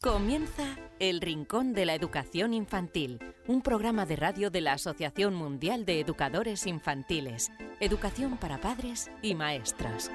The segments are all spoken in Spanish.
Comienza El Rincón de la Educación Infantil, un programa de radio de la Asociación Mundial de Educadores Infantiles, Educación para Padres y Maestras.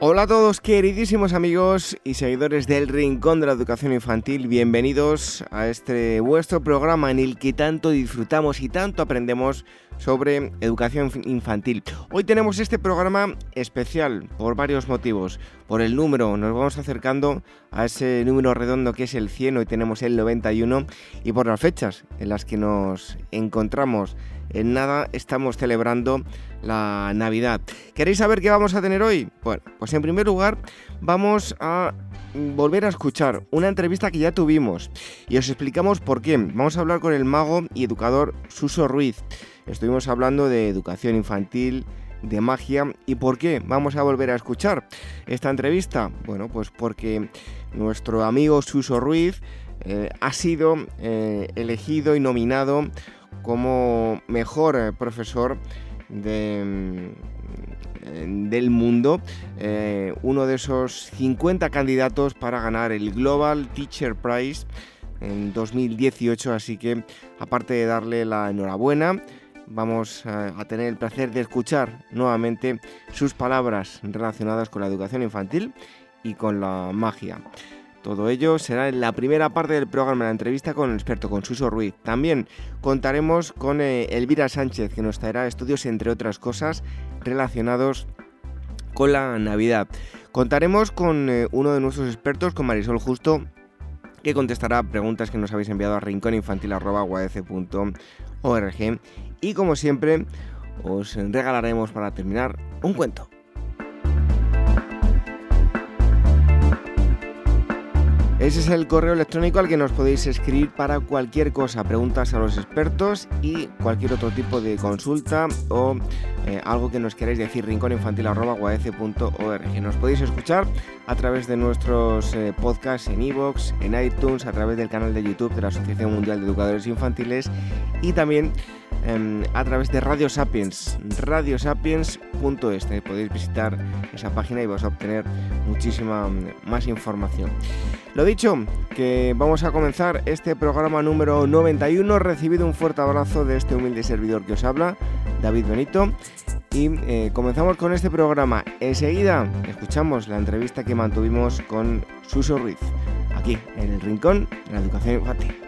Hola a todos queridísimos amigos y seguidores del Rincón de la Educación Infantil, bienvenidos a este vuestro programa en el que tanto disfrutamos y tanto aprendemos sobre educación infantil. Hoy tenemos este programa especial por varios motivos. Por el número, nos vamos acercando a ese número redondo que es el 100, hoy tenemos el 91, y por las fechas en las que nos encontramos en nada estamos celebrando la Navidad. ¿Queréis saber qué vamos a tener hoy? Bueno, pues en primer lugar vamos a volver a escuchar una entrevista que ya tuvimos y os explicamos por qué. Vamos a hablar con el mago y educador Suso Ruiz. Estuvimos hablando de educación infantil, de magia y por qué vamos a volver a escuchar esta entrevista. Bueno, pues porque nuestro amigo Suso Ruiz eh, ha sido eh, elegido y nominado como mejor eh, profesor mm, del mundo, uno de esos 50 candidatos para ganar el Global Teacher Prize en 2018, así que aparte de darle la enhorabuena, vamos a, tener el placer de escuchar nuevamente sus palabras relacionadas con la educación infantil y con la magia. Todo ello será en la primera parte del programa, la entrevista con el experto, con Suso Ruiz. También contaremos con eh, Elvira Sánchez, que nos traerá estudios, entre otras cosas, relacionados con la Navidad. Contaremos con eh, uno de nuestros expertos, con Marisol Justo, que contestará preguntas que nos habéis enviado a rincóninfantil.org. Y como siempre, os regalaremos para terminar un cuento. Ese es el correo electrónico al que nos podéis escribir para cualquier cosa, preguntas a los expertos y cualquier otro tipo de consulta o eh, algo que nos queráis decir, rincóninfantil.org. Nos podéis escuchar a través de nuestros eh, podcasts en iVoox, en iTunes, a través del canal de YouTube de la Asociación Mundial de Educadores Infantiles y también Em, a través de Radio Sapiens, radiosapiens.es. Podéis visitar esa página y vais a obtener muchísima mm, más información. Lo dicho, que vamos a comenzar este programa número 91. Recibido un fuerte abrazo de este humilde servidor que os habla, David Benito. Y eh, comenzamos con este programa. Enseguida escuchamos la entrevista que mantuvimos con Suso Ruiz, aquí en el Rincón de la Educación Infantil.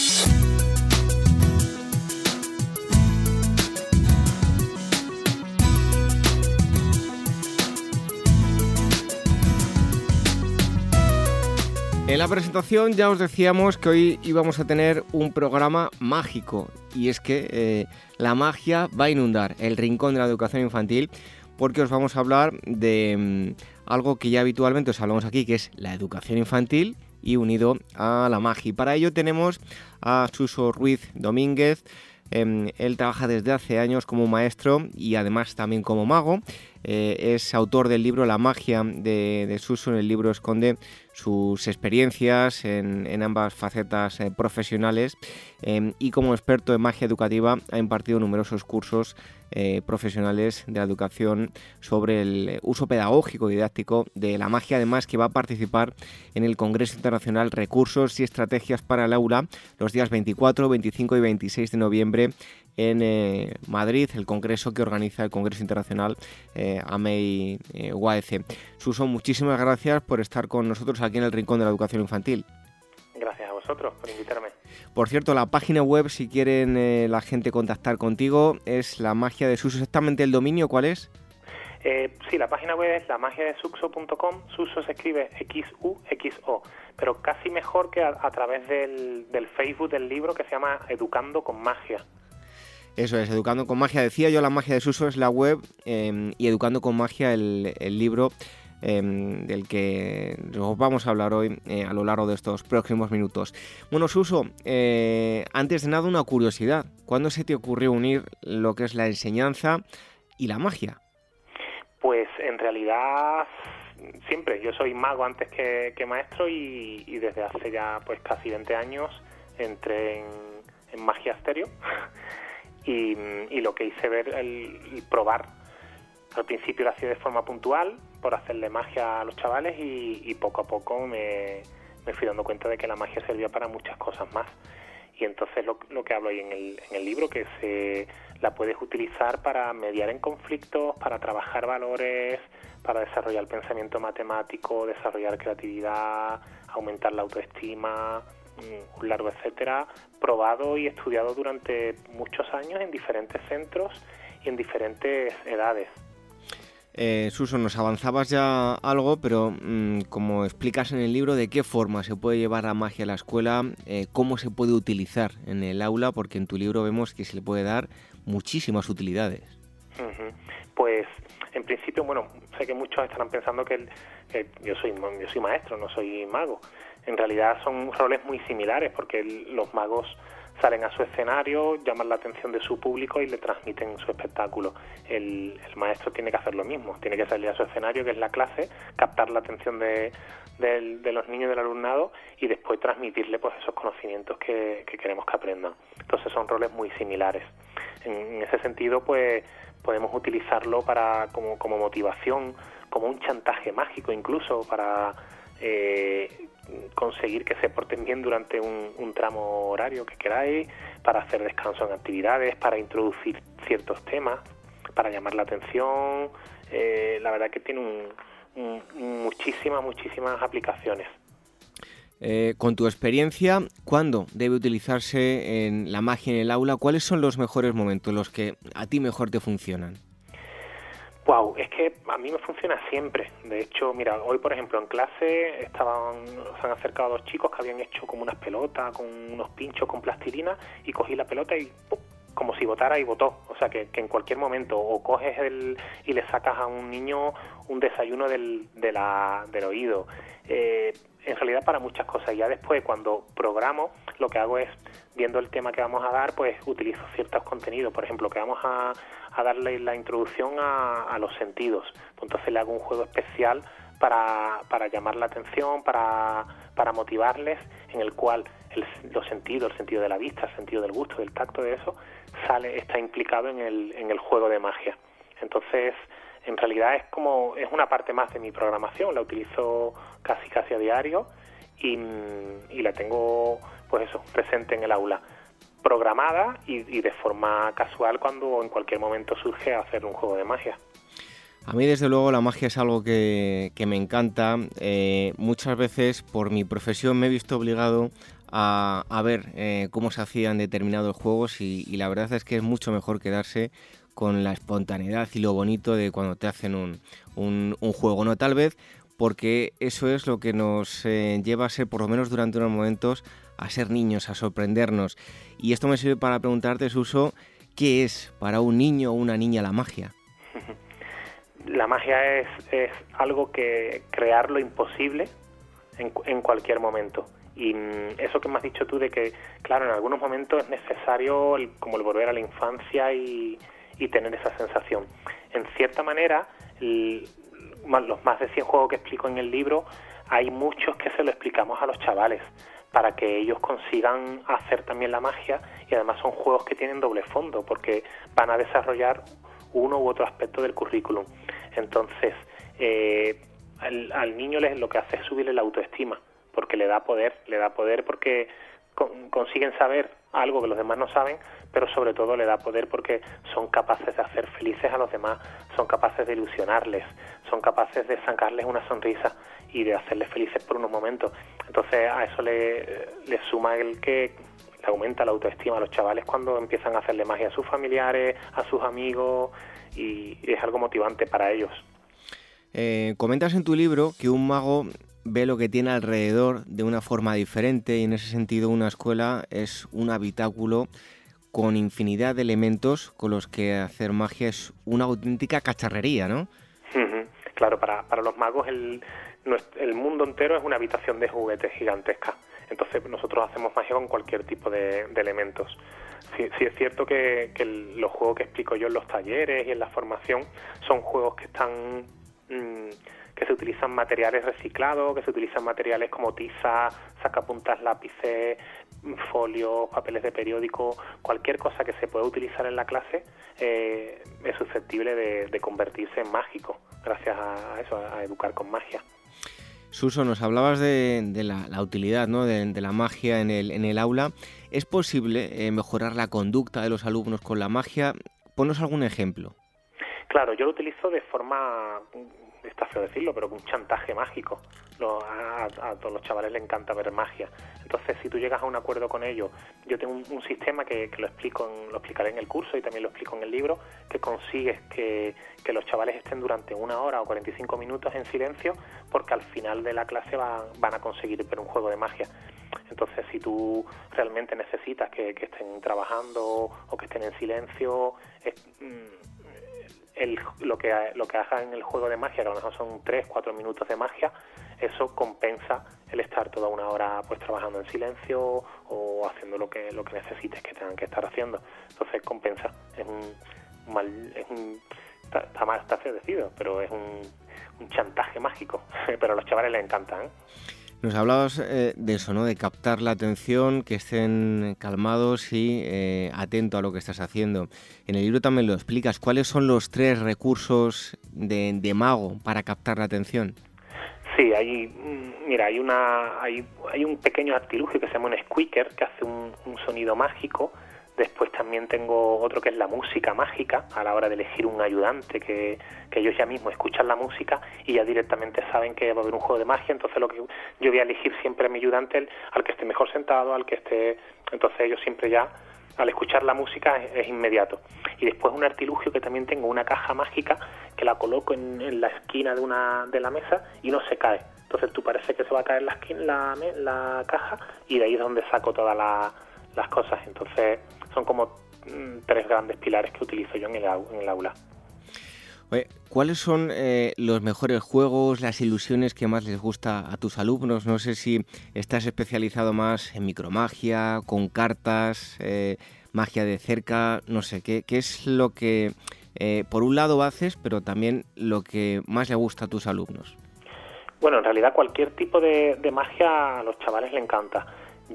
En la presentación ya os decíamos que hoy íbamos a tener un programa mágico y es que eh, la magia va a inundar el rincón de la educación infantil porque os vamos a hablar de mm, algo que ya habitualmente os hablamos aquí, que es la educación infantil y unido a la magia. Y para ello tenemos a Suso Ruiz Domínguez. Em, él trabaja desde hace años como maestro y además también como mago. Eh, es autor del libro La magia de, Suso. En el libro esconde sus experiencias en, ambas facetas eh, profesionales em, y como experto en magia educativa ha impartido numerosos cursos eh, profesionales de la educación sobre el uso pedagógico y didáctico de la magia, además que va a participar en el Congreso Internacional Recursos y Estrategias para el Aula los días 24, 25 y 26 de noviembre en Madrid, el congreso que organiza el Congreso Internacional AMEI eh, Suso, muchísimas gracias por estar con nosotros aquí en el Rincón de la Educación Infantil. Gracias a vosotros por invitarme. Por cierto, la página web, si quieren eh, la gente contactar contigo, es la magia de Suso. Exactamente el dominio, ¿cuál es? sí, la página web es la magia de suxo.com. Suso se escribe X-U-X-O, pero casi mejor que a, través del, del Facebook del libro que se llama Educando con Magia. Eso es, Educando con Magia. Decía yo, la magia de Suso es la web em, y Educando con Magia el, libro em, del que os vamos a hablar hoy eh, a lo largo de estos próximos minutos. Bueno, Suso, eh, antes de nada una curiosidad. ¿Cuándo se te ocurrió unir lo que es la enseñanza y la magia? Pues en realidad siempre. Yo soy mago antes que, maestro y, desde hace ya pues casi 20 años entré en, en magia estéreo y, lo que hice ver, el, probar, al principio lo hacía de forma puntual, por hacerle magia a los chavales y, poco a poco me, fui dando cuenta de que la magia servía para muchas cosas más. Y entonces lo, que hablo ahí en el, en el libro, que se la puedes utilizar para mediar en conflictos, para trabajar valores, para desarrollar pensamiento matemático, desarrollar creatividad, aumentar la autoestima, un largo etcétera, probado y estudiado durante muchos años en diferentes centros y en diferentes edades. Eh, Suso, nos avanzabas ya algo, pero mm, como explicas en el libro, ¿de qué forma se puede llevar la magia a la escuela? Eh, ¿Cómo se puede utilizar en el aula? Porque en tu libro vemos que se le puede dar muchísimas utilidades. Pues en principio, bueno, sé que muchos estarán pensando que, yo soy yo soy maestro, no soy mago en realidad son roles muy similares porque los magos salen a su escenario, llaman la atención de su público y le transmiten su espectáculo. El, maestro tiene que hacer lo mismo, tiene que salir a su escenario, que es la clase, captar la atención de, los niños del alumnado y después transmitirle pues esos conocimientos que, queremos que aprendan. Entonces son roles muy similares. En, ese sentido, pues podemos utilizarlo para como, como motivación, como un chantaje mágico incluso para eh, conseguir que se porten bien durante un, tramo horario que queráis, para hacer descanso en actividades, para introducir ciertos temas, para llamar la atención. Eh, la verdad que tiene muchísimas, muchísimas aplicaciones. Eh, con tu experiencia, ¿cuándo debe utilizarse en la magia en el aula? ¿Cuáles son los mejores momentos, los que a ti mejor te funcionan? Wow, es que a mí me funciona siempre. De hecho, mira, hoy por ejemplo en clase estaban, se han acercado dos chicos que habían hecho como unas pelotas con unos pinchos con plastilina y cogí la pelota y como si votara y votó. O sea que, en cualquier momento o coges el, y le sacas a un niño un desayuno del, de la, del oído. Eh, en realidad para muchas cosas. Ya después cuando programo lo que hago es, viendo el tema que vamos a dar, pues utilizo ciertos contenidos. Por ejemplo, que vamos a a darle la introducción a, los sentidos. Entonces le hago un juego especial para, para llamar la atención, para, para motivarles, en el cual el, los sentidos, el sentido de la vista, el sentido del gusto, del tacto, de eso, sale, está implicado en el, en el juego de magia. Entonces, en realidad es como, es una parte más de mi programación, la utilizo casi casi a diario y, y la tengo, pues eso, presente en el aula programada y, de forma casual cuando en cualquier momento surge hacer un juego de magia. A mí desde luego la magia es algo que, me encanta. Eh, muchas veces por mi profesión me he visto obligado a, ver eh, cómo se hacían determinados juegos y, la verdad es que es mucho mejor quedarse con la espontaneidad y lo bonito de cuando te hacen un, un, juego. No tal vez porque eso es lo que nos eh, lleva a ser, por lo menos durante unos momentos, a ser niños, a sorprendernos. Y esto me sirve para preguntarte, Suso, ¿qué es para un niño o una niña la magia? La magia es, es algo que crear lo imposible en, en cualquier momento. Y mm, eso que me has dicho tú de que, claro, en algunos momentos es necesario como el volver a la infancia y, y tener esa sensación. En cierta manera, los más de 100 juegos que explico en el libro, hay muchos que se lo explicamos a los chavales para que ellos consigan hacer también la magia y además son juegos que tienen doble fondo porque van a desarrollar uno u otro aspecto del currículum. Entonces, eh, al, niño les, lo que hace es subirle la autoestima porque le da poder, le da poder porque consiguen saber algo que los demás no saben, pero sobre todo le da poder porque son capaces de hacer felices a los demás, son capaces de ilusionarles, son capaces de sacarles una sonrisa y de hacerles felices por unos momentos. Entonces a eso le, suma el que le aumenta la autoestima a los chavales cuando empiezan a hacerle magia a sus familiares, a sus amigos y, es algo motivante para ellos. Eh, comentas en tu libro que un mago ve lo que tiene alrededor de una forma diferente y en ese sentido una escuela es un habitáculo con infinidad de elementos con los que hacer magia es una auténtica cacharrería, ¿no? Claro, para, para los magos el, el mundo entero es una habitación de juguetes gigantesca. Entonces nosotros hacemos magia con cualquier tipo de, elementos. Sí, es cierto que, los juegos que explico yo en los talleres y en la formación son juegos que están... Mm, que se utilizan materiales reciclados, que se utilizan materiales como tiza, sacapuntas, lápices, folios, papeles de periódico, cualquier cosa que se pueda utilizar en la clase eh, es susceptible de, convertirse en mágico, gracias a eso, a educar con magia. Suso, nos hablabas de, la, utilidad ¿no? de, la magia en el, en el aula. ¿Es posible eh, mejorar la conducta de los alumnos con la magia? Ponos algún ejemplo. Claro, yo lo utilizo de forma está feo decirlo, pero un chantaje mágico. a, todos los chavales les encanta ver magia. Entonces, si tú llegas a un acuerdo con ellos, yo tengo un, sistema que, lo explico, lo explicaré en el curso y también lo explico en el libro, que consigues que, los chavales estén durante una hora o 45 minutos en silencio, porque al final de la clase van a conseguir ver un juego de magia. Entonces, si tú realmente necesitas que, estén trabajando o que estén en silencio, mm, lo, que, lo que hagan en el juego de magia, que a lo mejor son 3, 4 minutos de magia, eso compensa el estar toda una hora pues trabajando en silencio o haciendo lo que lo que necesites que tengan que estar haciendo. Entonces compensa. Es un mal, es un, está, mal, está feo pero es un, un chantaje mágico. pero a los chavales les encantan. ¿eh? Nos hablabas eh, de eso, ¿no? De captar la atención, que estén calmados y eh, atentos a lo que estás haciendo. En el libro también lo explicas. ¿Cuáles son los tres recursos de, mago para captar la atención? Sí, hay, mira, hay una, hay, hay un pequeño artilugio que se llama un squeaker que hace un sonido mágico Después también tengo otro que es la música mágica, a la hora de elegir un ayudante, que, ellos ya mismos escuchan la música y ya directamente saben que va a haber un juego de magia, entonces lo que yo voy a elegir siempre a mi ayudante, al que esté mejor sentado, al que esté... Entonces ellos siempre ya, al escuchar la música, es, inmediato. Y después un artilugio que también tengo, una caja mágica, que la coloco en, la esquina de, una, de la mesa y no se cae. Entonces tú parece que se va a caer la, la, la caja y de ahí es donde saco todas las cosas. Entonces son como mm, tres grandes pilares que utilizo yo en el, aula. ¿Cuáles son eh, los mejores juegos, las ilusiones que más les gusta a tus alumnos? No sé si estás especializado más en micromagia, con cartas, eh, magia de cerca, no sé, ¿qué, qué es lo que eh, por un lado haces, pero también lo que más le gusta a tus alumnos? Bueno, en realidad cualquier tipo de, de magia a los chavales le encanta.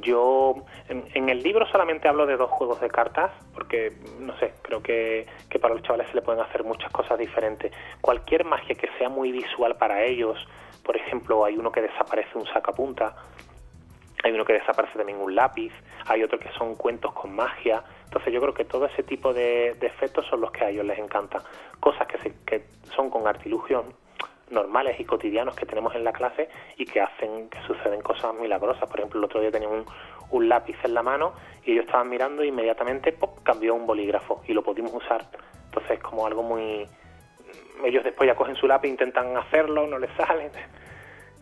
Yo en, el libro solamente hablo de dos juegos de cartas porque, no sé, creo que, para los chavales se le pueden hacer muchas cosas diferentes. Cualquier magia que sea muy visual para ellos, por ejemplo, hay uno que desaparece un sacapunta, hay uno que desaparece también un lápiz, hay otro que son cuentos con magia. Entonces yo creo que todo ese tipo de, efectos son los que a ellos les encantan. Cosas que, que son con artilugios normales y cotidianos que tenemos en la clase y que hacen que suceden cosas milagrosas. Por ejemplo, el otro día tenía un, un lápiz en la mano y ellos estaban mirando e inmediatamente ¡pop! cambió un bolígrafo y lo pudimos usar. Entonces es como algo muy... Ellos después ya cogen su lápiz, intentan hacerlo, no les sale.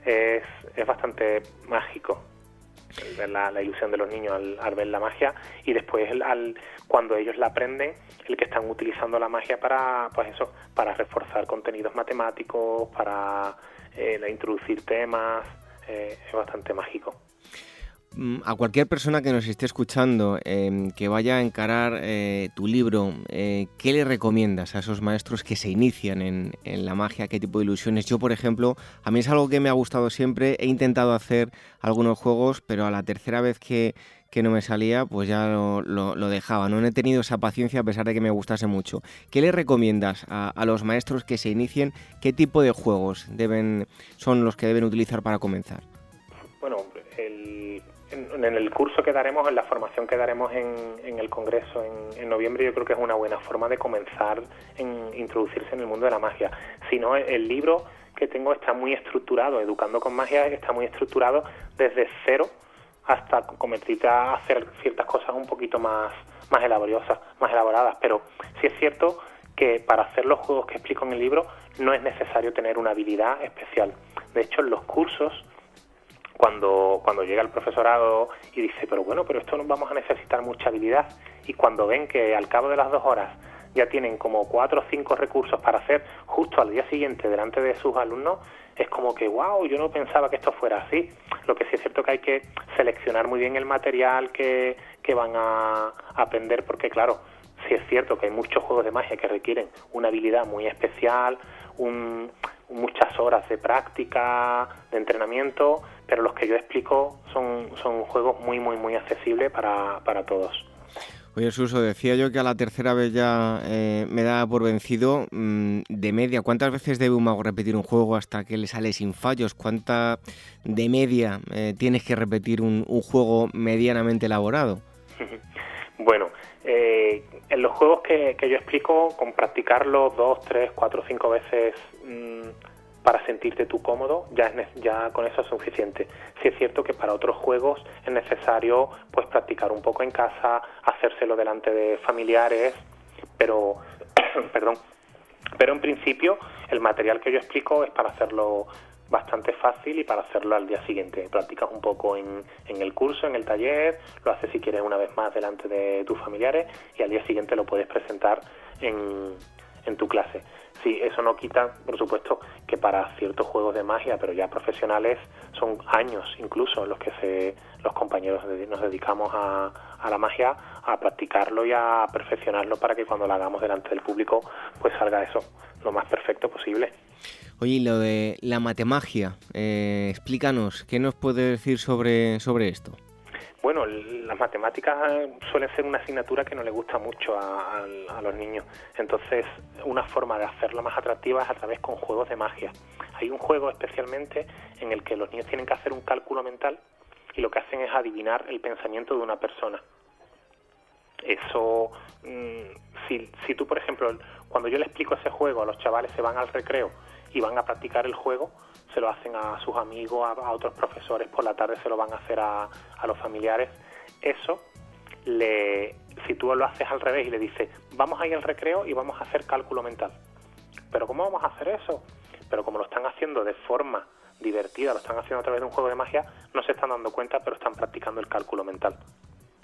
Es, es bastante mágico ver la, ilusión de los niños al, ver la magia y después al, cuando ellos la aprenden el que están utilizando la magia para pues eso para reforzar contenidos matemáticos para eh, introducir temas eh, es bastante mágico a cualquier persona que nos esté escuchando, em, que vaya a encarar eh, tu libro, eh, ¿qué le recomiendas a esos maestros que se inician en, la magia? ¿Qué tipo de ilusiones? Yo, por ejemplo, a mí es algo que me ha gustado siempre. He intentado hacer algunos juegos, pero a la tercera vez que, no me salía, pues ya lo, dejaba. No he tenido esa paciencia a pesar de que me gustase mucho. ¿Qué le recomiendas a, a los maestros que se inicien? ¿Qué tipo de juegos deben, son los que deben utilizar para comenzar? Bueno, en, el curso que daremos, en la formación que daremos en, el Congreso en, noviembre, yo creo que es una buena forma de comenzar en introducirse en el mundo de la magia. Si no, el, libro que tengo está muy estructurado, Educando con Magia está muy estructurado desde cero hasta convertirte a hacer ciertas cosas un poquito más, más elaborosas, más elaboradas. Pero sí es cierto que para hacer los juegos que explico en el libro no es necesario tener una habilidad especial. De hecho, en los cursos cuando, cuando llega el profesorado y dice, pero bueno, pero esto nos vamos a necesitar mucha habilidad, y cuando ven que al cabo de las dos horas ya tienen como cuatro o cinco recursos para hacer justo al día siguiente delante de sus alumnos, es como que, wow, yo no pensaba que esto fuera así. Lo que sí es cierto que hay que seleccionar muy bien el material que, que van a aprender, porque claro, sí es cierto que hay muchos juegos de magia que requieren una habilidad muy especial, un, muchas horas de práctica, de entrenamiento, pero los que yo explico son, son juegos muy, muy, muy accesibles para, para todos. Oye, Suso, decía yo que a la tercera vez ya eh, me da por vencido. Mm, de media, ¿cuántas veces debe un mago repetir un juego hasta que le sale sin fallos? ¿Cuánta de media eh, tienes que repetir un, un, juego medianamente elaborado? bueno, eh, en los juegos que, que, yo explico, con practicarlo dos, tres, cuatro, cinco veces mm, para sentirte tú cómodo, ya, es, ya con eso es suficiente. Si es cierto que para otros juegos es necesario pues practicar un poco en casa, hacérselo delante de familiares, pero, perdón, pero en principio el material que yo explico es para hacerlo bastante fácil y para hacerlo al día siguiente. Practicas un poco en, en, el curso, en el taller, lo haces si quieres una vez más delante de tus familiares y al día siguiente lo puedes presentar en, en tu clase. Sí, eso no quita, por supuesto, que para ciertos juegos de magia, pero ya profesionales, son años incluso los que se, los compañeros nos dedicamos a, a la magia, a practicarlo y a perfeccionarlo para que cuando lo hagamos delante del público, pues salga eso lo más perfecto posible. Oye, lo de la matemagia, eh, explícanos, ¿qué nos puede decir sobre, sobre esto? Bueno, las matemáticas suelen ser una asignatura que no le gusta mucho a, los niños. Entonces, una forma de hacerla más atractiva es a través con juegos de magia. Hay un juego especialmente en el que los niños tienen que hacer un cálculo mental y lo que hacen es adivinar el pensamiento de una persona. Eso, mm, si, si tú, por ejemplo, cuando yo le explico ese juego a los chavales se van al recreo y van a practicar el juego, se lo hacen a sus amigos, a, otros profesores, por la tarde se lo van a hacer a, los familiares. Eso, le, si tú lo haces al revés y le dices, vamos a ir al recreo y vamos a hacer cálculo mental. Pero ¿cómo vamos a hacer eso? Pero como lo están haciendo de forma divertida, lo están haciendo a través de un juego de magia, no se están dando cuenta, pero están practicando el cálculo mental.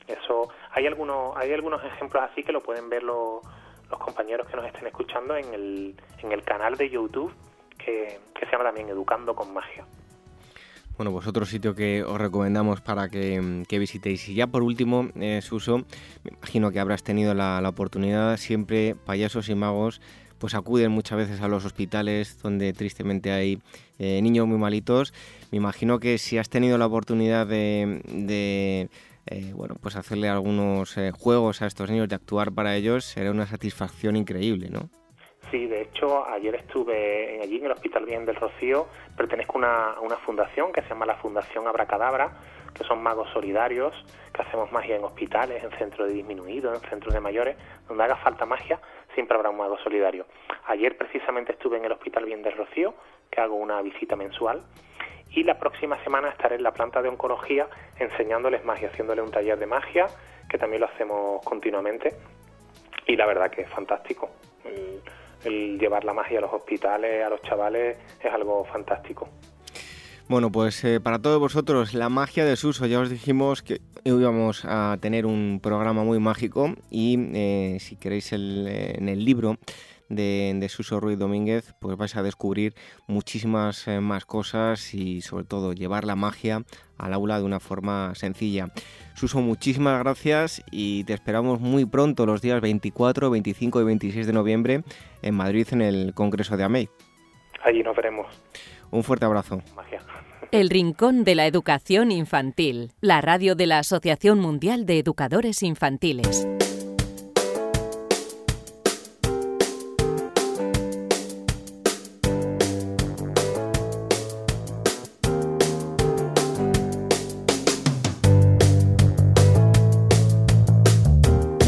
Eso, hay algunos, hay algunos ejemplos así que lo pueden ver los, los compañeros que nos estén escuchando en el, en el canal de YouTube que, se llama también Educando con Magia. Bueno, pues otro sitio que os recomendamos para que, visitéis. Y ya por último, eh, Suso, me imagino que habrás tenido la, oportunidad, siempre payasos y magos pues acuden muchas veces a los hospitales donde tristemente hay eh, niños muy malitos. Me imagino que si has tenido la oportunidad de, eh, bueno, pues hacerle algunos juegos a estos niños, de actuar para ellos, será una satisfacción increíble, ¿no? Sí, de hecho, ayer estuve allí en el Hospital Bien del Rocío. Pertenezco a una, fundación que se llama la Fundación Abracadabra, que son magos solidarios, que hacemos magia en hospitales, en centros de disminuidos, en centros de mayores, donde haga falta magia, siempre habrá un mago solidario. Ayer precisamente estuve en el Hospital Bien del Rocío, que hago una visita mensual, y la próxima semana estaré en la planta de oncología enseñándoles magia, haciéndole un taller de magia, que también lo hacemos continuamente, y la verdad que es fantástico el llevar la magia a los hospitales, a los chavales, es algo fantástico. Bueno, pues eh, para todos vosotros, la magia de Suso, ya os dijimos que íbamos a tener un programa muy mágico y eh, si queréis el, eh, en el libro de, Suso Ruiz Domínguez, pues vais a descubrir muchísimas más cosas y sobre todo llevar la magia al aula de una forma sencilla. Suso, muchísimas gracias y te esperamos muy pronto los días 24, 25 y 26 de noviembre en Madrid en el Congreso de AMEI. Allí nos veremos. Un fuerte abrazo. Magia. El Rincón de la Educación Infantil, la radio de la Asociación Mundial de Educadores Infantiles.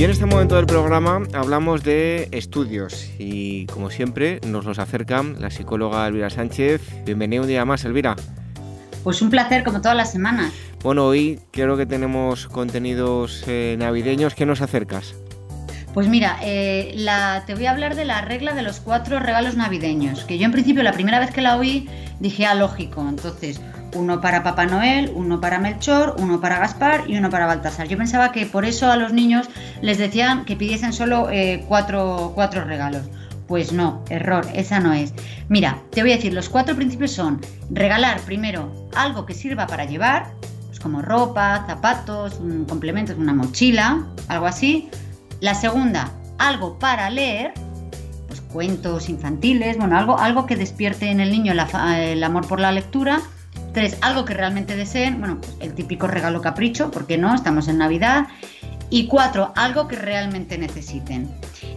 Y en este momento del programa hablamos de estudios y como siempre nos los acerca la psicóloga Elvira Sánchez. Bienvenido un día más, Elvira. Pues un placer como todas las semanas. Bueno, hoy creo que tenemos contenidos eh, navideños. ¿Qué nos acercas? Pues mira, eh, te voy a hablar de la regla de los cuatro regalos navideños, que yo en principio la primera vez que la oí dije, ah, lógico, entonces uno para Papá Noel, uno para Melchor, uno para Gaspar y uno para Baltasar. Yo pensaba que por eso a los niños les decían que pidiesen solo eh, cuatro, cuatro regalos. Pues no, error, esa no es. Mira, te voy a decir, los cuatro principios son regalar primero algo que sirva para llevar, pues como ropa, zapatos, un complementos, una mochila, algo así. La segunda, algo para leer, pues cuentos infantiles, bueno, algo, algo que despierte en el niño el amor por la lectura. Tres, algo que realmente deseen, bueno, pues el típico regalo capricho, porque no, estamos en Navidad. Y cuatro, algo que realmente necesiten.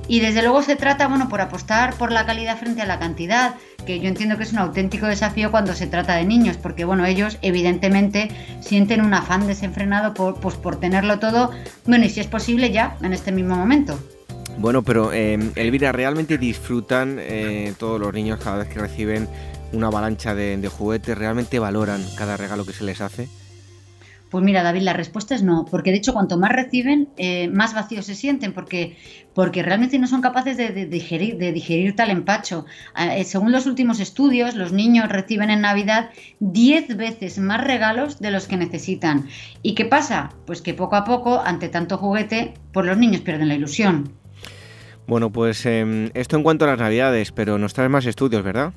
Y desde luego se trata, bueno, por apostar por la calidad frente a la cantidad, que yo entiendo que es un auténtico desafío cuando se trata de niños, porque bueno, ellos evidentemente sienten un afán desenfrenado por, pues, por tenerlo todo, bueno, y si es posible ya, en este mismo momento. Bueno, pero eh, Elvira, ¿realmente disfrutan eh, todos los niños cada vez que reciben una avalancha de, juguetes, realmente valoran cada regalo que se les hace? Pues mira, David, la respuesta es no, porque de hecho cuanto más reciben, eh, más vacíos se sienten, porque, porque realmente no son capaces de, digerir, de digerir tal empacho. Ah, eh, según los últimos estudios, los niños reciben en Navidad 10 veces más regalos de los que necesitan. ¿Y qué pasa? Pues que poco a poco, ante tanto juguete, pues los niños pierden la ilusión. Bueno, pues em, esto en cuanto a las Navidades, pero nos traes más estudios, ¿verdad?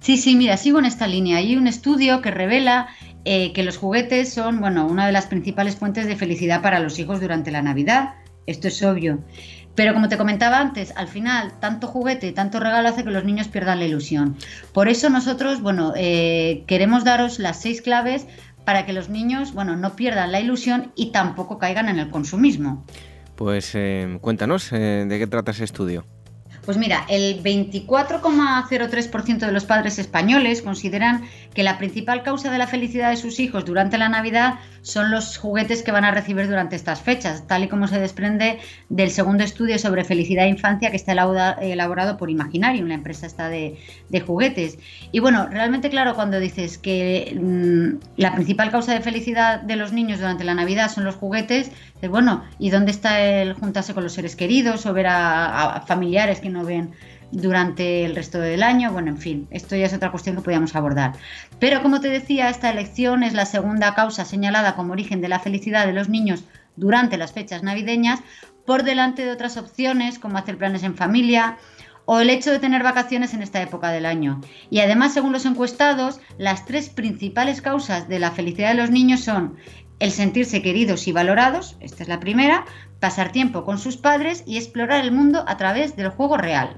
Sí, sí, mira, sigo en esta línea. Hay un estudio que revela eh, que los juguetes son, bueno, una de las principales fuentes de felicidad para los hijos durante la Navidad. Esto es obvio. Pero como te comentaba antes, al final, tanto juguete y tanto regalo hace que los niños pierdan la ilusión. Por eso nosotros, bueno, eh, queremos daros las seis claves para que los niños, bueno, no pierdan la ilusión y tampoco caigan en el consumismo. Pues eh, cuéntanos, ¿de qué trata ese estudio? Pues mira, el 24,03% de los padres españoles consideran que la principal causa de la felicidad de sus hijos durante la Navidad son los juguetes que van a recibir durante estas fechas, tal y como se desprende del segundo estudio sobre felicidad e infancia que está elaborado por Imaginarium, la empresa esta de, juguetes. Y bueno, realmente claro, cuando dices que mm, la principal causa de felicidad de los niños durante la Navidad son los juguetes, bueno, ¿y dónde está el juntarse con los seres queridos o ver a, familiares que no ven durante el resto del año? Bueno, en fin, esto ya es otra cuestión que podríamos abordar. Pero como te decía, esta elección es la segunda causa señalada como origen de la felicidad de los niños durante las fechas navideñas, por delante de otras opciones como hacer planes en familia, o el hecho de tener vacaciones en esta época del año. Y además, según los encuestados, las tres principales causas de la felicidad de los niños son el sentirse queridos y valorados, esta es la primera, pasar tiempo con sus padres y explorar el mundo a través del juego real.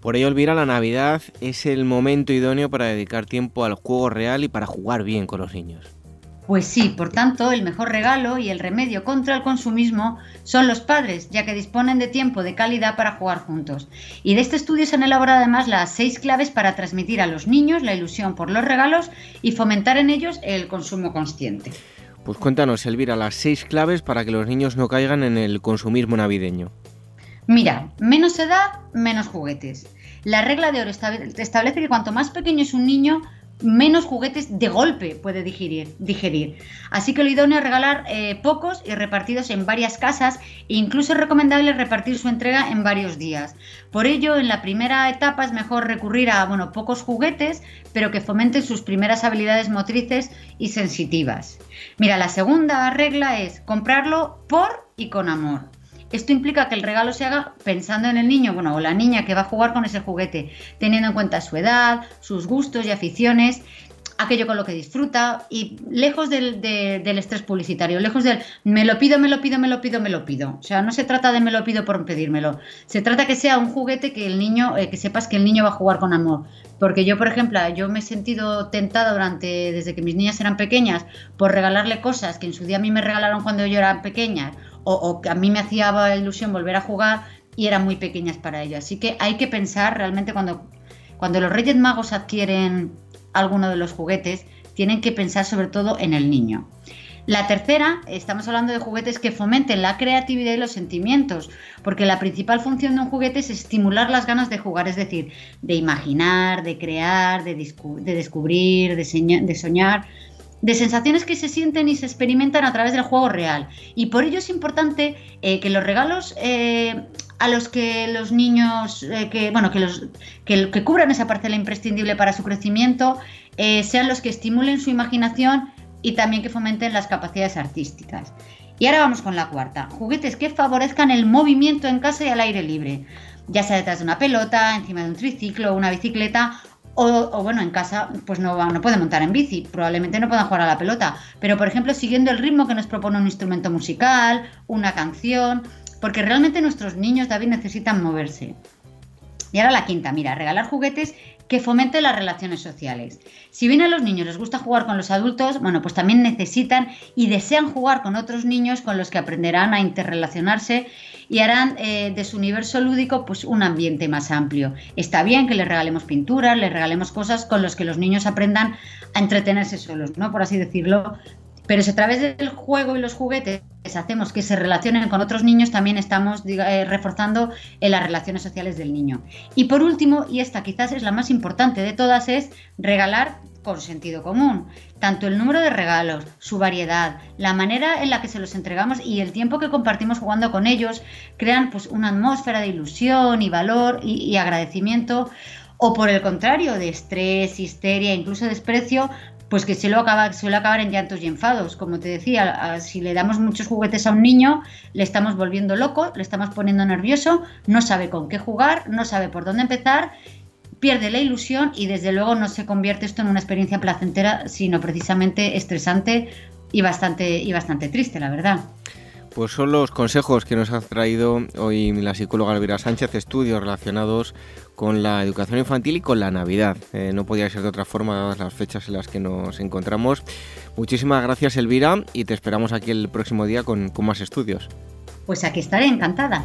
Por ello, Elvira, la Navidad es el momento idóneo para dedicar tiempo al juego real y para jugar bien con los niños. Pues sí, por tanto, el mejor regalo y el remedio contra el consumismo son los padres, ya que disponen de tiempo de calidad para jugar juntos. Y de este estudio se han elaborado además las seis claves para transmitir a los niños la ilusión por los regalos y fomentar en ellos el consumo consciente. Pues cuéntanos, Elvira, las seis claves para que los niños no caigan en el consumismo navideño. Mira, menos edad, menos juguetes. La regla de oro establece que cuanto más pequeño es un niño, menos juguetes de golpe puede digerir. digerir. Así que lo idóneo es regalar eh, pocos y repartidos en varias casas e incluso es recomendable repartir su entrega en varios días. Por ello, en la primera etapa es mejor recurrir a bueno, pocos juguetes, pero que fomenten sus primeras habilidades motrices y sensitivas. Mira, la segunda regla es comprarlo por y con amor. Esto implica que el regalo se haga pensando en el niño, bueno, o la niña que va a jugar con ese juguete, teniendo en cuenta su edad, sus gustos y aficiones aquello con lo que disfruta y lejos del, estrés publicitario, lejos del me lo pido, me lo pido, me lo pido, me lo pido. O sea, no se trata de me lo pido por pedírmelo. Se trata que sea un juguete que el niño, eh, que sepas que el niño va a jugar con amor. Porque yo, por ejemplo, yo me he sentido tentada durante, desde que mis niñas eran pequeñas, por regalarle cosas que en su día a mí me regalaron cuando yo era pequeña, o, que a mí me hacía ilusión volver a jugar y eran muy pequeñas para ellas. Así que hay que pensar realmente cuando, cuando los Reyes Magos adquieren alguno de los juguetes, tienen que pensar sobre todo en el niño. La tercera, estamos hablando de juguetes que fomenten la creatividad y los sentimientos, porque la principal función de un juguete es estimular las ganas de jugar, es decir, de imaginar, de crear, de, descubrir, de, soñar, de sensaciones que se sienten y se experimentan a través del juego real. Y por ello es importante eh, que los regalos eh, a los que los niños, eh, que, bueno, que, los, que, cubran esa parcela imprescindible para su crecimiento, sean los que estimulen su imaginación y también que fomenten las capacidades artísticas. Y ahora vamos con la cuarta, juguetes que favorezcan el movimiento en casa y al aire libre, ya sea detrás de una pelota, encima de un triciclo una bicicleta o, bueno, en casa pues no, no puede montar en bici, probablemente no puedan jugar a la pelota, pero por ejemplo siguiendo el ritmo que nos propone un instrumento musical, una canción porque realmente nuestros niños, David, necesitan moverse. Y ahora la quinta, mira, regalar juguetes que fomenten las relaciones sociales. Si bien a los niños les gusta jugar con los adultos, bueno, pues también necesitan y desean jugar con otros niños con los que aprenderán a interrelacionarse y harán eh, de su universo lúdico pues un ambiente más amplio. Está bien que les regalemos pinturas, les regalemos cosas con las que los niños aprendan a entretenerse solos, ¿no? Por así decirlo, pero si a través del juego y los juguetes hacemos que se relacionen con otros niños, también estamos eh, reforzando en las relaciones sociales del niño. Y por último, y esta quizás es la más importante de todas, es regalar con sentido común. Tanto el número de regalos, su variedad, la manera en la que se los entregamos y el tiempo que compartimos jugando con ellos crean pues una atmósfera de ilusión y valor y agradecimiento o por el contrario de estrés, histeria, incluso desprecio, pues que suele acabar, suele acabar en llantos y enfados. Como te decía, si le damos muchos juguetes a un niño, le estamos volviendo loco, le estamos poniendo nervioso, no sabe con qué jugar, no sabe por dónde empezar, pierde la ilusión y desde luego no se convierte esto en una experiencia placentera, sino precisamente estresante y bastante, y bastante triste, la verdad. Pues son los consejos que nos ha traído hoy la psicóloga Elvira Sánchez, estudios relacionados con la educación infantil y con la Navidad. Eh, no podía ser de otra forma dadas las fechas en las que nos encontramos. Muchísimas gracias Elvira y te esperamos aquí el próximo día con, con más estudios. Pues aquí estaré encantada.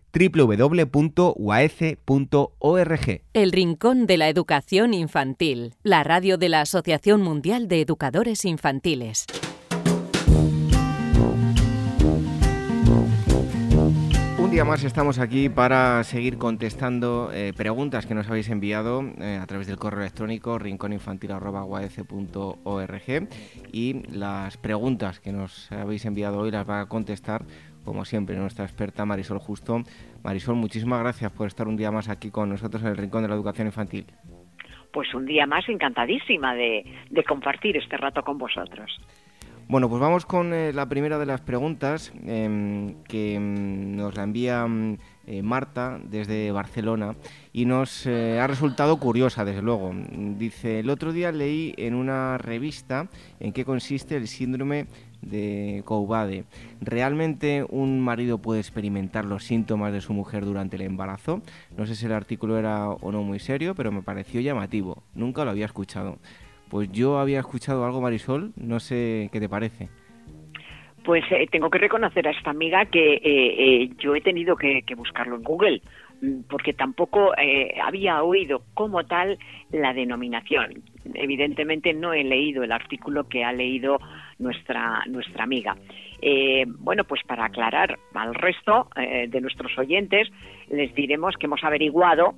www.uaece.org. El Rincón de la Educación Infantil, la radio de la Asociación Mundial de Educadores Infantiles. Un día más estamos aquí para seguir contestando eh, preguntas que nos habéis enviado eh, a través del correo electrónico rincóninfantil.org y las preguntas que nos habéis enviado hoy las va a contestar como siempre, nuestra experta Marisol Justo. Marisol, muchísimas gracias por estar un día más aquí con nosotros en el Rincón de la Educación Infantil. Pues un día más encantadísima de, compartir este rato con vosotros. Bueno, pues vamos con eh, la primera de las preguntas em, que em, nos la envía em, eh, Marta desde Barcelona y nos eh, ha resultado curiosa, desde luego. Dice, el otro día leí en una revista en qué consiste el síndrome de Coubade. ¿Realmente un marido puede experimentar los síntomas de su mujer durante el embarazo? No sé si el artículo era o no muy serio, pero me pareció llamativo. Nunca lo había escuchado. Pues yo había escuchado algo, Marisol, no sé qué te parece. Pues eh, tengo que reconocer a esta amiga que eh, eh, yo he tenido que, buscarlo en Google, mm, porque tampoco había oído como tal la denominación. Evidentemente no he leído el artículo que ha leído nuestra, nuestra amiga. bueno, pues para aclarar al resto de nuestros oyentes, les diremos que hemos averiguado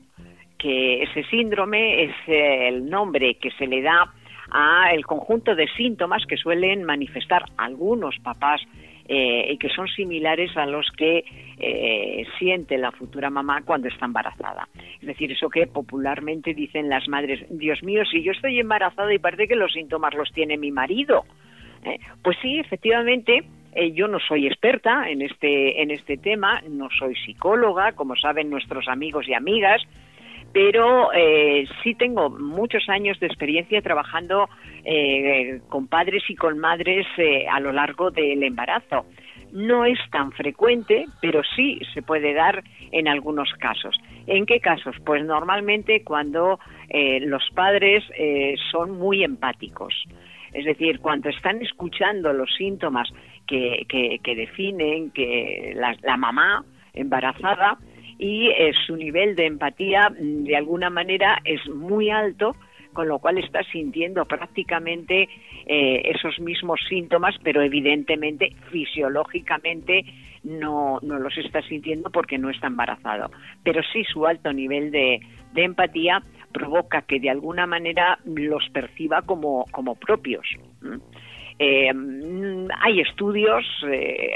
que ese síndrome es el nombre que se le da a el conjunto de síntomas que suelen manifestar algunos papás eh, y que son similares a los que eh, siente la futura mamá cuando está embarazada. Es decir, eso que popularmente dicen las madres, Dios mío, si yo estoy embarazada y parece que los síntomas los tiene mi marido. Eh, pues sí, efectivamente, yo no soy experta en este, en este tema, no soy psicóloga, como saben nuestros amigos y amigas, pero eh, sí tengo muchos años de experiencia trabajando eh, con padres y con madres eh, a lo largo del embarazo. No es tan frecuente, pero sí se puede dar en algunos casos. ¿En qué casos? Pues normalmente cuando los padres son muy empáticos. Es decir, cuando están escuchando los síntomas que, definen que la mamá embarazada, y eh, su nivel de empatía mm, de alguna manera es muy alto con lo cual está sintiendo prácticamente eh, esos mismos síntomas, pero evidentemente fisiológicamente no, no, los está sintiendo porque no está embarazado. Pero sí su alto nivel de, empatía provoca que de alguna manera los perciba como, como propios. Eh, mm, hay estudios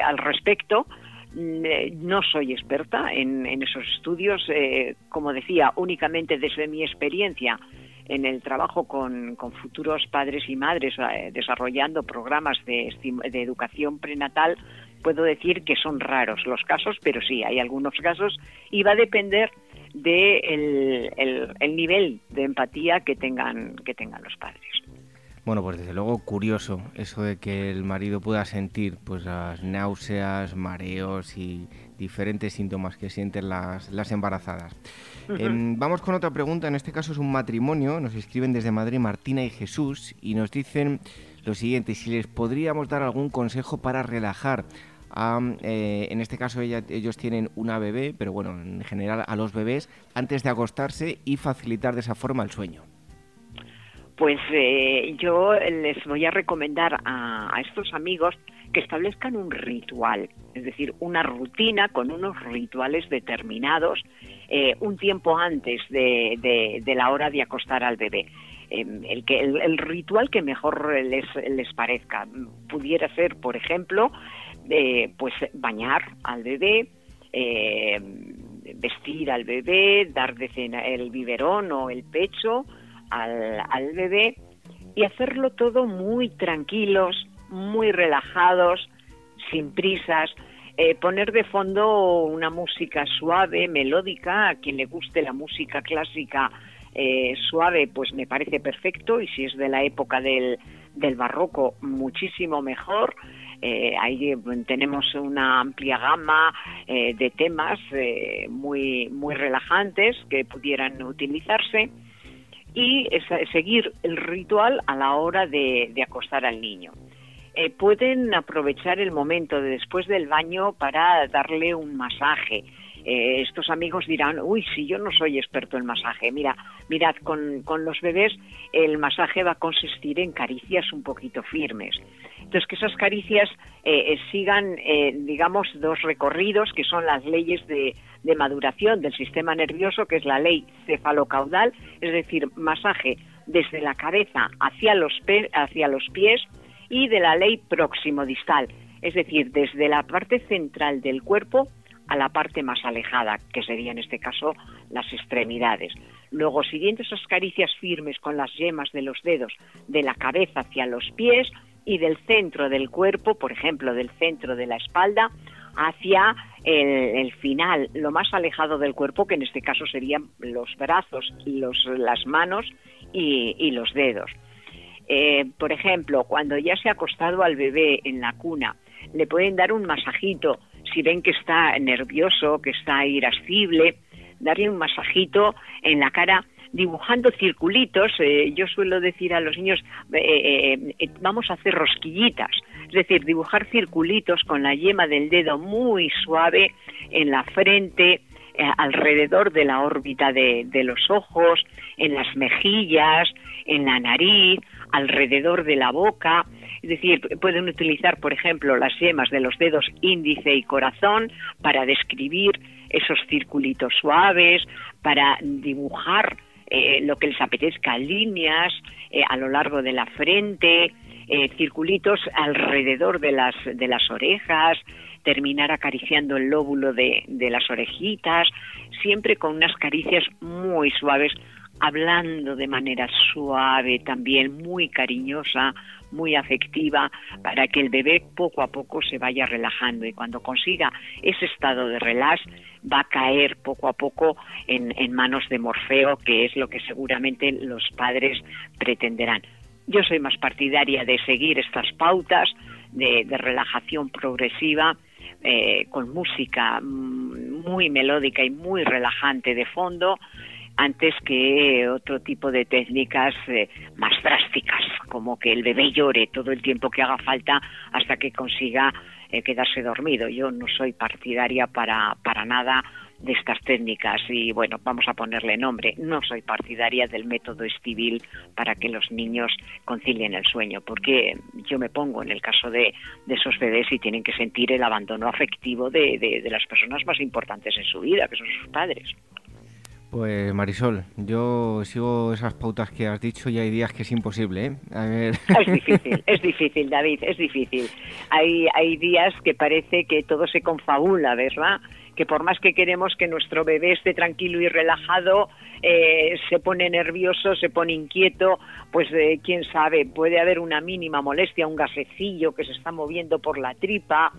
al respecto eh, no soy experta en, esos estudios, eh, como decía, únicamente desde mi experiencia en el trabajo con, futuros padres y madres eh, desarrollando programas de, educación prenatal, puedo decir que son raros los casos, pero sí, hay algunos casos y va a depender del de el, nivel de empatía que tengan, que tengan los padres. Bueno, pues desde luego curioso eso de que el marido pueda sentir pues las náuseas, mareos y diferentes síntomas que sienten las, las embarazadas. Em, vamos con otra pregunta, en este caso es un matrimonio, nos escriben desde Madrid Martina y Jesús y nos dicen lo siguiente, si les podríamos dar algún consejo para relajar a, eh, en este caso ellos tienen una bebé, pero bueno, en general a los bebés antes de acostarse y facilitar de esa forma el sueño. Pues eh, yo les voy a recomendar a, estos amigos que establezcan un ritual, es decir, una rutina con unos rituales determinados eh, un tiempo antes de, la hora de acostar al bebé. Em, el, que, el, ritual que mejor les, les parezca. Pudiera ser, por ejemplo, eh, pues bañar al bebé, vestir al bebé, dar de cena el biberón o el pecho, al, bebé y hacerlo todo muy tranquilos, muy relajados, sin prisas, eh, poner de fondo una música suave, melódica, a quien le guste la música clásica eh, suave, pues me parece perfecto, y si es de la época del, del barroco, muchísimo mejor. Eh, ahí tenemos una amplia gama de temas muy, muy relajantes que pudieran utilizarse y seguir el ritual a la hora de, acostar al niño. Eh, pueden aprovechar el momento de después del baño para darle un masaje. Eh, estos amigos dirán, uy, si yo no soy experto en masaje. Mira, mirad, con, los bebés el masaje va a consistir en caricias un poquito firmes. Entonces, que esas caricias eh, sigan, digamos, dos recorridos, que son las leyes de, maduración del sistema nervioso, que es la ley cefalocaudal, es decir, masaje desde la cabeza hacia los, hacia los pies, y de la ley próximo-distal, es decir, desde la parte central del cuerpo a la parte más alejada, que sería en este caso las extremidades. Luego, siguiendo esas caricias firmes con las yemas de los dedos de la cabeza hacia los pies y del centro del cuerpo, por ejemplo, del centro de la espalda, hacia el, final, lo más alejado del cuerpo, que en este caso serían los brazos, los, las manos y, los dedos. Eh, por ejemplo, cuando ya se ha acostado al bebé en la cuna, le pueden dar un masajito si ven que está nervioso, que está irascible, darle un masajito en la cara dibujando circulitos. Eh, yo suelo decir a los niños, eh, eh, vamos a hacer rosquillitas, es decir, dibujar circulitos con la yema del dedo muy suave en la frente, alrededor de la órbita de, de, los ojos, en las mejillas, en la nariz, alrededor de la boca. Es decir, pueden utilizar, por ejemplo, las yemas de los dedos índice y corazón para describir esos circulitos suaves, para dibujar eh, lo que les apetezca, líneas eh, a lo largo de la frente, eh, circulitos alrededor de las, de las orejas, terminar acariciando el lóbulo de, de las orejitas, siempre con unas caricias muy suaves, hablando de manera suave también, muy cariñosa, muy afectiva, para que el bebé poco a poco se vaya relajando. Y cuando consiga ese estado de relax va a caer poco a poco en, manos de Morfeo, que es lo que seguramente los padres pretenderán. Yo soy más partidaria de seguir estas pautas de, relajación progresiva eh, con música mm, muy melódica y muy relajante de fondo antes que otro tipo de técnicas eh, más drásticas, como que el bebé llore todo el tiempo que haga falta hasta que consiga eh, quedarse dormido. Yo no soy partidaria para, para nada de estas técnicas y bueno, vamos a ponerle nombre. No soy partidaria del método estivil para que los niños concilien el sueño, porque yo me pongo en el caso de, de esos bebés y tienen que sentir el abandono afectivo de, de las personas más importantes en su vida, que son sus padres. Pues Marisol, yo sigo esas pautas que has dicho y hay días que es imposible. ¿eh? Es difícil, es difícil, David, es difícil. Hay, hay días que parece que todo se confabula, ¿verdad? Que por más que queremos que nuestro bebé esté tranquilo y relajado, eh, se pone nervioso, se pone inquieto, pues eh, quién sabe, puede haber una mínima molestia, un gasecillo que se está moviendo por la tripa.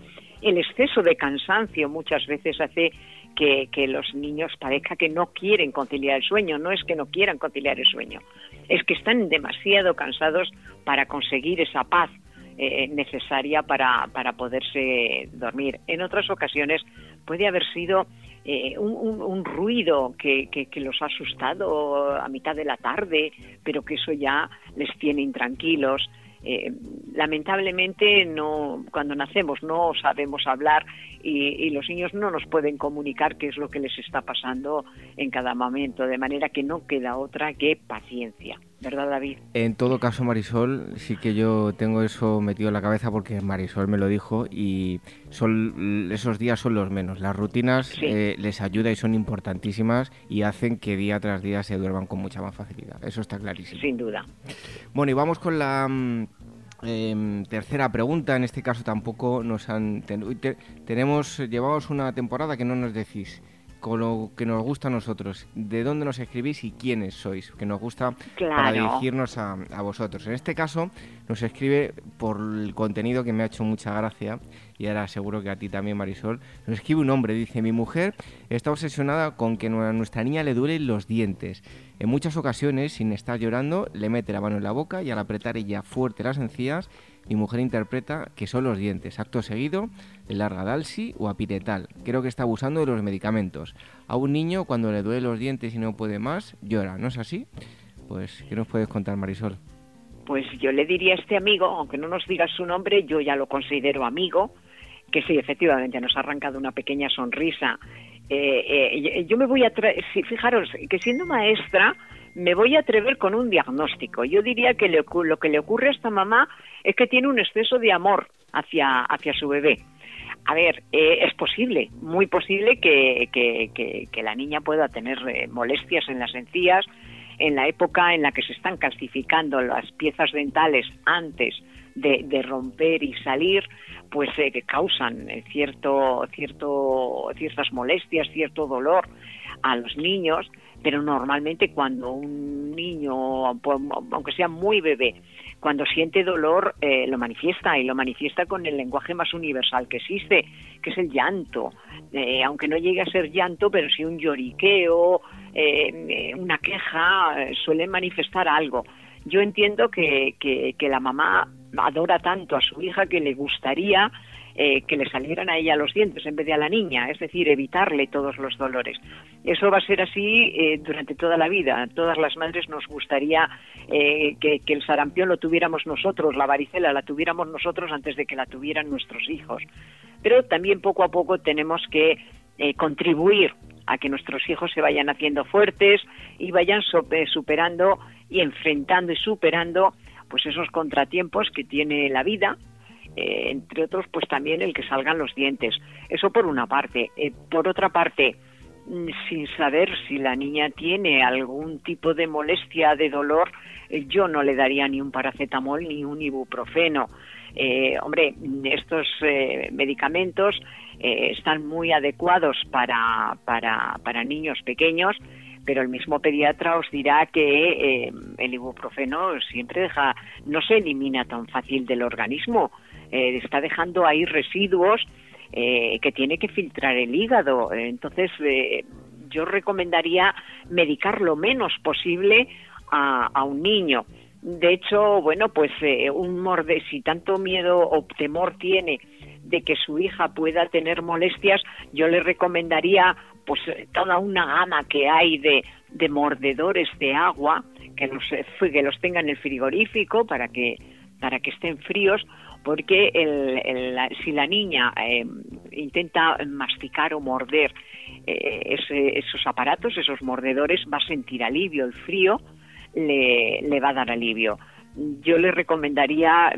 El exceso de cansancio muchas veces hace que, los niños parezca que no quieren conciliar el sueño. No es que no quieran conciliar el sueño, es que están demasiado cansados para conseguir esa paz eh, necesaria para, para poderse dormir. En otras ocasiones puede haber sido eh, un, ruido que, que, los ha asustado a mitad de la tarde, pero que eso ya les tiene intranquilos. Eh, lamentablemente no cuando nacemos no sabemos hablar y, los niños no nos pueden comunicar qué es lo que les está pasando en cada momento, de manera que no queda otra que paciencia. ¿Verdad, David? En todo caso, Marisol, sí que yo tengo eso metido en la cabeza porque Marisol me lo dijo y son, esos días son los menos. Las rutinas eh, les ayudan y son importantísimas y hacen que día tras día se duerman con mucha más facilidad. Eso está clarísimo. Sin duda. Bueno, y vamos con la mm, Em, tercera pregunta, en este caso tampoco nos han... tenemos, llevamos una temporada que no nos decís con lo que nos gusta a nosotros, de dónde nos escribís y quiénes sois, que nos gusta para dirigirnos a, a, vosotros. En este caso nos escribe por el contenido que me ha hecho mucha gracia y ahora seguro que a ti también Marisol, nos escribe un hombre, dice, mi mujer está obsesionada con que a nuestra niña le duelen los dientes en muchas ocasiones, sin estar llorando, le mete la mano en la boca y al apretar ella fuerte las encías, mi mujer interpreta que son los dientes. Acto seguido, le larga Dalsi o Apiretal. Creo que está abusando de los medicamentos. A un niño, cuando le duele los dientes y no puede más, llora, ¿no es así? Pues, ¿qué nos puedes contar, Marisol? Pues yo le diría a este amigo, aunque no nos diga su nombre, yo ya lo considero amigo, que sí, efectivamente, nos ha arrancado una pequeña sonrisa eh, eh, yo me voy a fijaros que siendo maestra me voy a atrever con un diagnóstico. Yo diría que lo que le ocurre a esta mamá es que tiene un exceso de amor hacia, hacia su bebé. A ver, eh, es posible, muy posible que, que, la niña pueda tener molestias en las encías en la época en la que se están calcificando las piezas dentales antes de, romper y salir, pues eh, que causan eh, cierto, cierto, ciertas molestias, cierto dolor a los niños, pero normalmente cuando un niño, aunque sea muy bebé, cuando siente dolor eh, lo manifiesta y lo manifiesta con el lenguaje más universal que existe, que es el llanto. aunque no llegue a ser llanto, pero sí un lloriqueo, una queja, suele manifestar algo. Yo entiendo que, que la mamá adora tanto a su hija que le gustaría eh, que le salieran a ella los dientes en vez de a la niña, es decir, evitarle todos los dolores. Eso va a ser así eh, durante toda la vida. todas las madres nos gustaría eh, que, el sarampión lo tuviéramos nosotros, la varicela la tuviéramos nosotros antes de que la tuvieran nuestros hijos. Pero también poco a poco tenemos que contribuir a que nuestros hijos se vayan haciendo fuertes y vayan superando y enfrentando y superando pues esos contratiempos que tiene la vida eh, entre otros, pues también el que salgan los dientes. Eso por una parte. Eh, por otra parte, mm, sin saber si la niña tiene algún tipo de molestia, de dolor, eh, yo no le daría ni un paracetamol ni un ibuprofeno. hombre, estos medicamentos están muy adecuados para, para, para, niños pequeños, pero el mismo pediatra os dirá que el ibuprofeno siempre deja, no se elimina tan fácil del organismo. Eh, está dejando ahí residuos eh, que tiene que filtrar el hígado. Entonces, eh, yo recomendaría medicar lo menos posible a, un niño. De hecho, bueno, pues un morde, si tanto miedo o temor tiene de que su hija pueda tener molestias, yo le recomendaría pues toda una gama que hay de, de mordedores de agua que los, que los tenga en el frigorífico para que para que estén fríos porque si la niña eh, intenta masticar o morder eh, esos aparatos, esos mordedores, va a sentir alivio, el frío le, va a dar alivio. Yo le recomendaría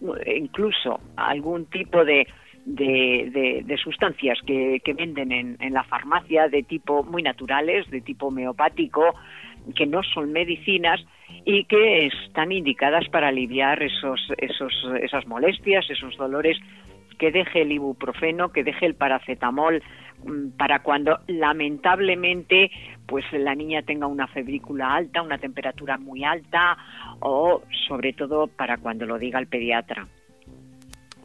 mm, incluso algún tipo de, de, sustancias que, venden en, en, la farmacia de tipo muy naturales, de tipo homeopático, que no son medicinas y que están indicadas para aliviar esos, esos, esas molestias, esos dolores que deje el ibuprofeno, que deje el paracetamol mm, para cuando lamentablemente pues la niña tenga una febrícula alta, una temperatura muy alta o sobre todo para cuando lo diga el pediatra.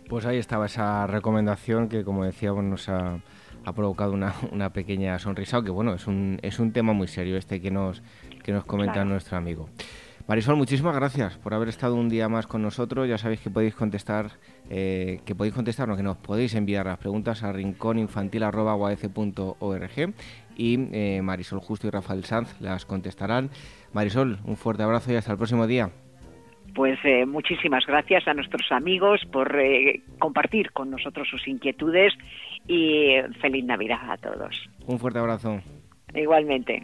Pues ahí estaba esa recomendación que como decíamos nos ha, ha provocado una, una, pequeña sonrisa, que bueno, es un, es un tema muy serio este que nos, que nos comenta nuestro amigo. Marisol, muchísimas gracias por haber estado un día más con nosotros. Ya sabéis que podéis contestar, eh, que podéis contestarnos, que nos podéis enviar las preguntas a rincóninfantil.org y eh, Marisol Justo y Rafael Sanz las contestarán. Marisol, un fuerte abrazo y hasta el próximo día. Pues eh, muchísimas gracias a nuestros amigos por compartir con nosotros sus inquietudes y feliz Navidad a todos. Un fuerte abrazo. Igualmente.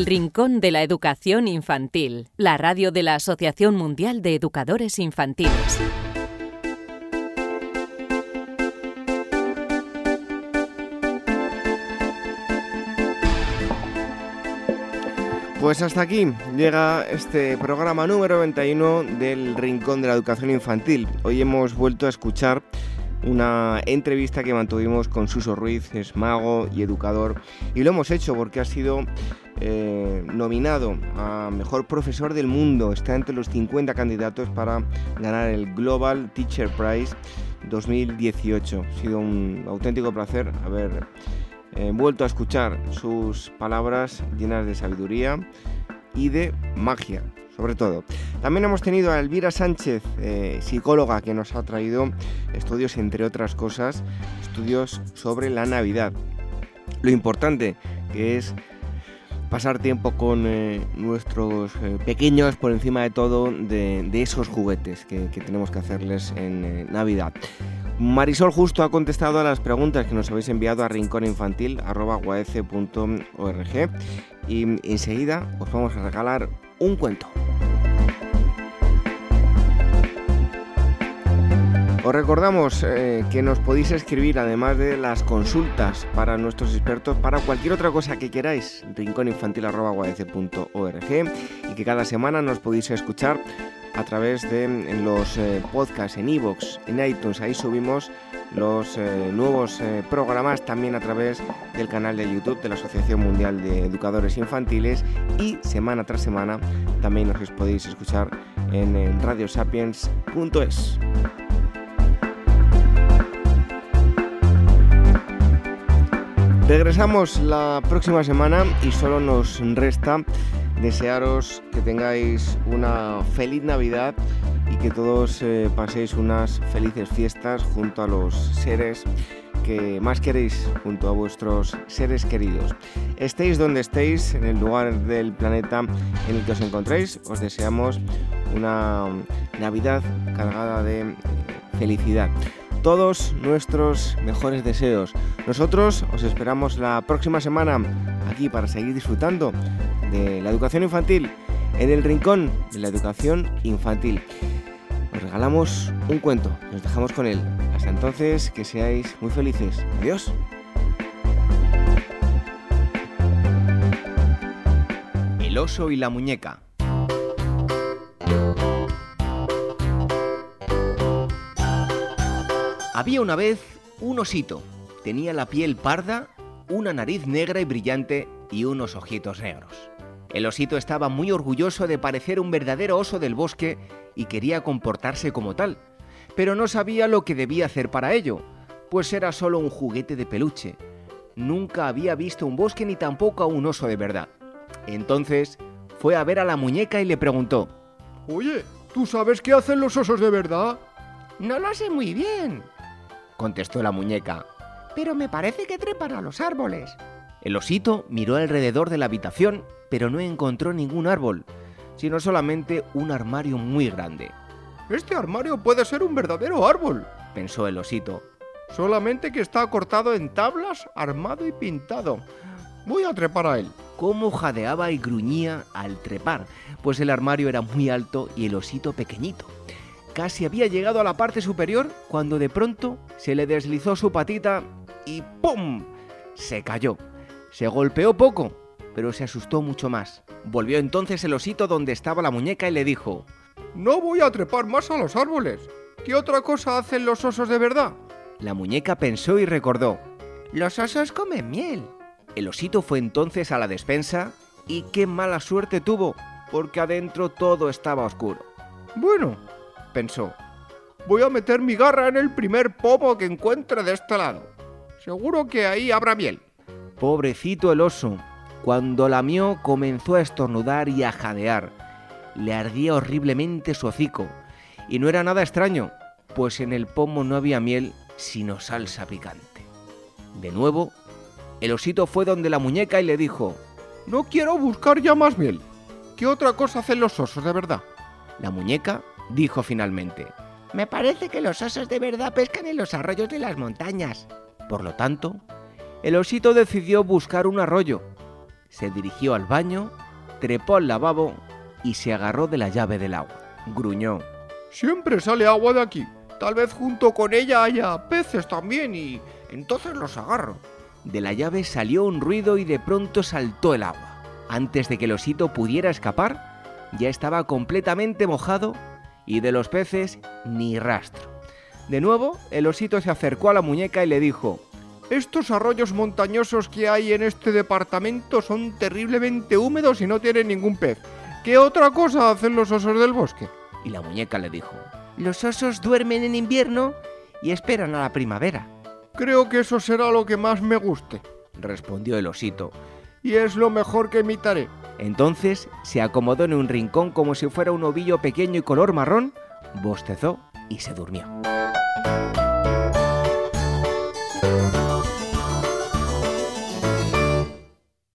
El Rincón de la Educación Infantil, la radio de la Asociación Mundial de Educadores Infantiles. Pues hasta aquí llega este programa número 91 del Rincón de la Educación Infantil. Hoy hemos vuelto a escuchar una entrevista que mantuvimos con Suso Ruiz, es mago y educador, y lo hemos hecho porque ha sido eh, nominado a Mejor Profesor del Mundo, está entre los 50 candidatos para ganar el Global Teacher Prize 2018. Ha sido un auténtico placer haber eh, vuelto a escuchar sus palabras llenas de sabiduría y de magia sobre todo. También hemos tenido a Elvira Sánchez, eh, psicóloga, que nos ha traído estudios, entre otras cosas, estudios sobre la Navidad. Lo importante que es pasar tiempo con eh, nuestros eh, pequeños por encima de todo de, esos juguetes que, tenemos que hacerles en Navidad. Marisol justo ha contestado a las preguntas que nos habéis enviado a rincóninfantil.org y enseguida os vamos a regalar un cuento. Os recordamos eh, que nos podéis escribir, además de las consultas para nuestros expertos, para cualquier otra cosa que queráis, rincóninfantil.org y que cada semana nos podéis escuchar a través de los eh, podcasts en iVoox, en iTunes. Ahí subimos los eh, nuevos programas también a través del canal de YouTube de la Asociación Mundial de Educadores Infantiles y semana tras semana también os podéis escuchar en radiosapiens.es. Regresamos la próxima semana y solo nos resta desearos que tengáis una feliz Navidad y que todos eh, paséis unas felices fiestas junto a los seres que más queréis, junto a vuestros seres queridos. Estéis donde estéis, en el lugar del planeta en el que os encontréis, os deseamos una Navidad cargada de felicidad todos nuestros mejores deseos. Nosotros os esperamos la próxima semana aquí para seguir disfrutando de la educación infantil en el rincón de la educación infantil. Os regalamos un cuento, nos dejamos con él. Hasta entonces, que seáis muy felices. Adiós. El oso y la muñeca. Había una vez un osito. Tenía la piel parda, una nariz negra y brillante y unos ojitos negros. El osito estaba muy orgulloso de parecer un verdadero oso del bosque y quería comportarse como tal, pero no sabía lo que debía hacer para ello, pues era solo un juguete de peluche. Nunca había visto un bosque ni tampoco a un oso de verdad. Entonces fue a ver a la muñeca y le preguntó, Oye, ¿tú sabes qué hacen los osos de verdad? No lo sé muy bien, contestó la muñeca. Pero me parece que trepan a los árboles. El osito miró alrededor de la habitación, pero no encontró ningún árbol, sino solamente un armario muy grande. Este armario puede ser un verdadero árbol, pensó el osito. Solamente que está cortado en tablas, armado y pintado. Voy a trepar a él. Cómo jadeaba y gruñía al trepar, pues el armario era muy alto y el osito pequeñito. Casi había llegado a la parte superior cuando de pronto se le deslizó su patita y ¡pum! Se cayó. Se golpeó poco, pero se asustó mucho más. Volvió entonces el osito donde estaba la muñeca y le dijo, No voy a trepar más a los árboles. ¿Qué otra cosa hacen los osos de verdad? La muñeca pensó y recordó, Los osos comen miel. El osito fue entonces a la despensa y qué mala suerte tuvo, porque adentro todo estaba oscuro. Bueno, pensó. Voy a meter mi garra en el primer pomo que encuentre de este lado. Seguro que ahí habrá miel. Pobrecito el oso. Cuando lamió comenzó a estornudar y a jadear. Le ardía horriblemente su hocico. Y no era nada extraño, pues en el pomo no había miel, sino salsa picante. De nuevo, el osito fue donde la muñeca y le dijo, No quiero buscar ya más miel. ¿Qué otra cosa hacen los osos de verdad? La muñeca dijo finalmente. Me parece que los osos de verdad pescan en los arroyos de las montañas. Por lo tanto, el osito decidió buscar un arroyo. Se dirigió al baño, trepó al lavabo y se agarró de la llave del agua. Gruñó. Siempre sale agua de aquí. Tal vez junto con ella haya peces también y entonces los agarro. De la llave salió un ruido y de pronto saltó el agua. Antes de que el osito pudiera escapar, ya estaba completamente mojado y de los peces ni rastro. De nuevo, el osito se acercó a la muñeca y le dijo, Estos arroyos montañosos que hay en este departamento son terriblemente húmedos y no tienen ningún pez. ¿Qué otra cosa hacen los osos del bosque? Y la muñeca le dijo, Los osos duermen en invierno y esperan a la primavera. Creo que eso será lo que más me guste, respondió el osito. Y es lo mejor que imitaré. Entonces se acomodó en un rincón como si fuera un ovillo pequeño y color marrón, bostezó y se durmió.